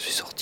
Je suis sorti.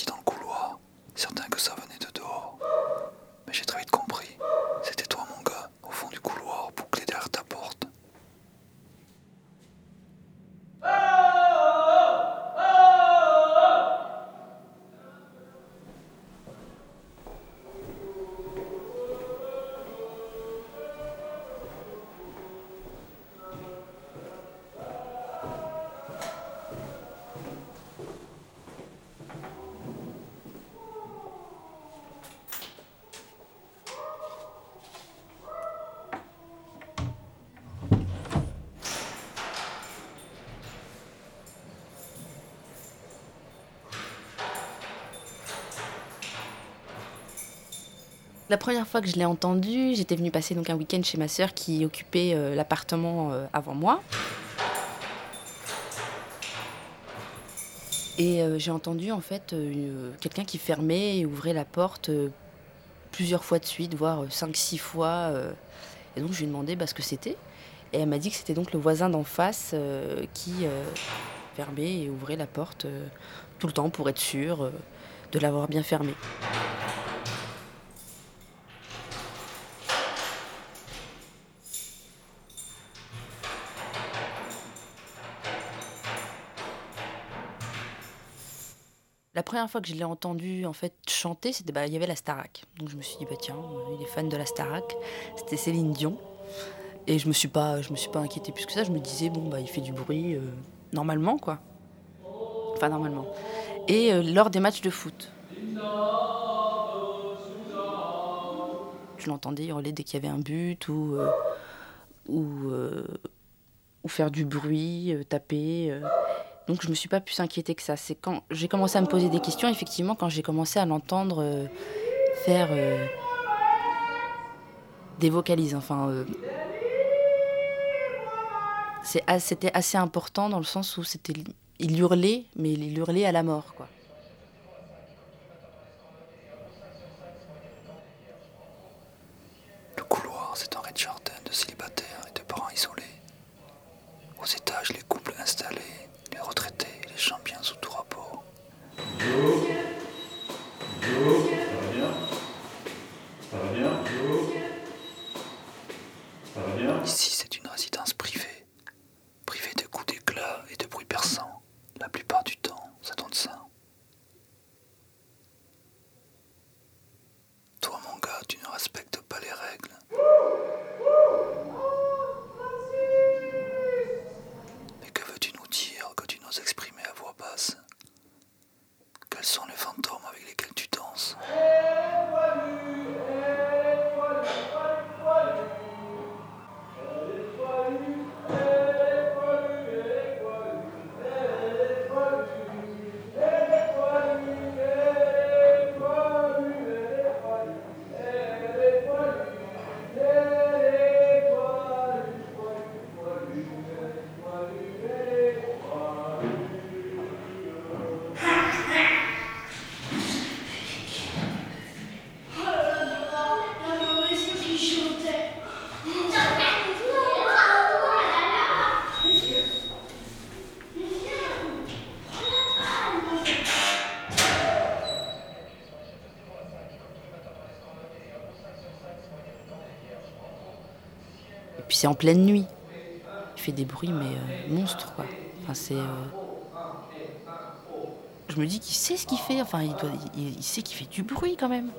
La première fois que je l'ai entendu, j'étais venue passer donc un week-end chez ma sœur qui occupait euh, l'appartement euh, avant moi. Et euh, j'ai entendu en fait quelqu'un qui fermait et ouvrait la porte plusieurs fois de suite, voire 5-6 fois. et donc je lui ai demandé bah, ce que c'était. Et elle m'a dit que c'était donc le voisin d'en face qui fermait et ouvrait la porte tout le temps pour être sûr de l'avoir bien fermée. La première fois que je l'ai entendu en fait chanter, c'était bah il y avait la Starac. Donc je me suis dit bah tiens, euh, il est fan de la Starac. C'était Céline Dion. Et je me suis pas je me suis pas inquiétée plus que ça, je me disais bon bah il fait du bruit euh, normalement quoi. Enfin normalement. Et euh, lors des matchs de foot. Je l'entendais hurler dès qu'il y avait un but ou ou, faire du bruit, taper. Donc je me suis pas plus inquiétée que ça. C'est quand j'ai commencé à me poser des questions, effectivement, quand j'ai commencé à l'entendre euh, faire euh, des vocalises. Enfin, euh, c'était assez important dans le sens où il hurlait, mais il hurlait à la mort, quoi. Le couloir, c'est un rez-de-jardin de célibataires et de parents isolés. Aux étages, les couples installés, les retraités et les gens bien sous tout rapport. Ici, c'est une résidence privée. Privée de coups d'éclat et de bruit perçant. La plupart du temps, ça donne ça. Toi, mon gars, tu ne respectes pas les règles. Mais que veux-tu nous dire que tu n'oses exprimer à voix basse? Quels sont les fantômes avec lesquels tu danses? C'est en pleine nuit. Il fait des bruits, mais euh, monstres, quoi. Enfin, c'est. euh, Je me dis qu'il sait ce qu'il fait. Enfin, il, doit... il, sait qu'il fait du bruit quand même.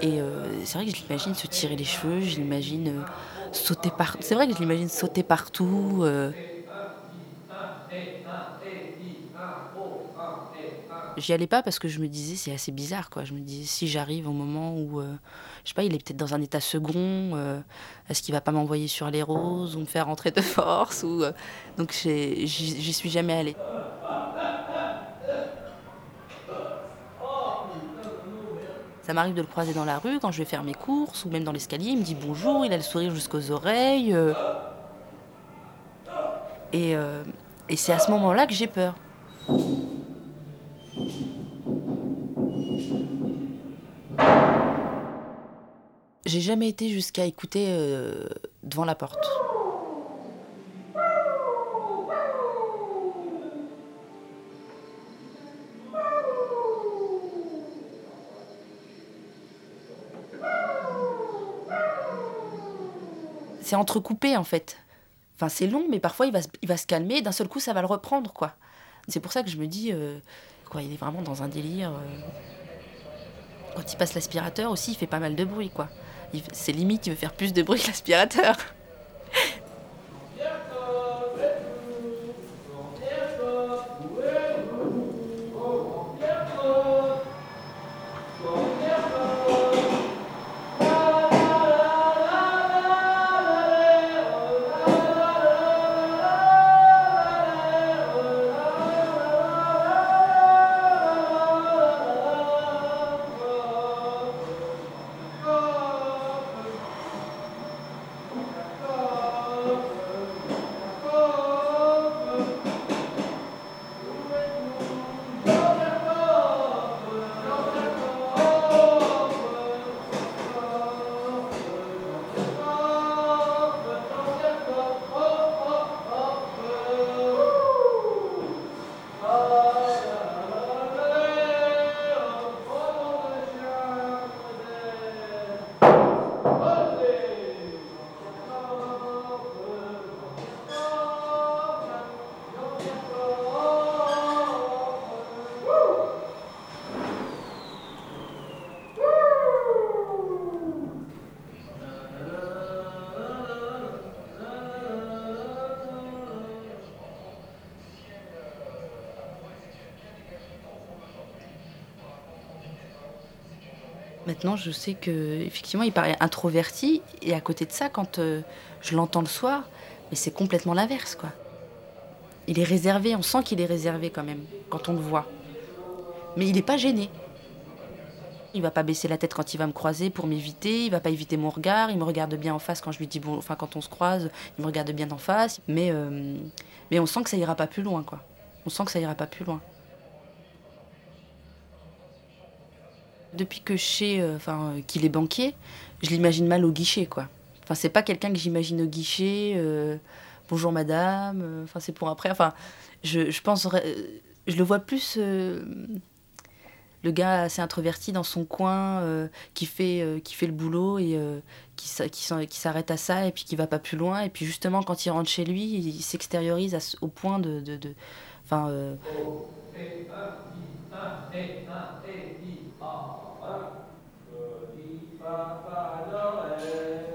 Et euh, c'est vrai que je l'imagine se tirer les cheveux, je l'imagine euh, sauter partout. C'est vrai que je l'imagine sauter partout. J'y allais pas parce que je me disais c'est assez bizarre quoi. Je me disais si j'arrive au moment où euh, je sais pas, il est peut-être dans un état second, euh, est-ce qu'il va pas m'envoyer sur les roses ou me faire rentrer de force ou euh, donc j'y suis jamais allée. Ça m'arrive de le croiser dans la rue quand je vais faire mes courses ou même dans l'escalier. Il me dit bonjour, il a le sourire jusqu'aux oreilles. et c'est à ce moment-là que j'ai peur. J'ai jamais été jusqu'à écouter euh, devant la porte. C'est entrecoupé en fait. Enfin, c'est long, mais parfois il va, il va se calmer, d'un seul coup ça va le reprendre quoi. C'est pour ça que je me dis, euh, quoi, il est vraiment dans un délire. Euh. Quand il passe l'aspirateur aussi, il fait pas mal de bruit, quoi. C'est limite, il veut faire plus de bruit que l'aspirateur. Maintenant, je sais que effectivement, il paraît introverti, et à côté de ça, quand euh, je l'entends le soir, mais c'est complètement l'inverse, quoi. Il est réservé, on sent qu'il est réservé quand même, quand on le voit. Mais il n'est pas gêné. Il va pas baisser la tête quand il va me croiser pour m'éviter, il va pas éviter mon regard, il me regarde bien en face quand je lui dis bon, enfin quand on se croise, il me regarde bien en face, mais, euh, mais on sent que ça ira pas plus loin, quoi. On sent que ça ira pas plus loin. Depuis que je sais euh, enfin, euh, qu'il est banquier, je l'imagine mal au guichet, quoi. Enfin, c'est pas quelqu'un que j'imagine au guichet. euh, Bonjour madame. Enfin, c'est pour après. Enfin, je, je pense. Je le vois plus. le gars assez introverti dans son coin, qui, fait, qui fait le boulot et qui, s'arrête à ça et puis qui va pas plus loin. Et puis justement, quand il rentre chez lui, il s'extériorise au point de. de, enfin, Tu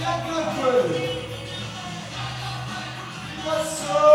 E a campanha? Passou.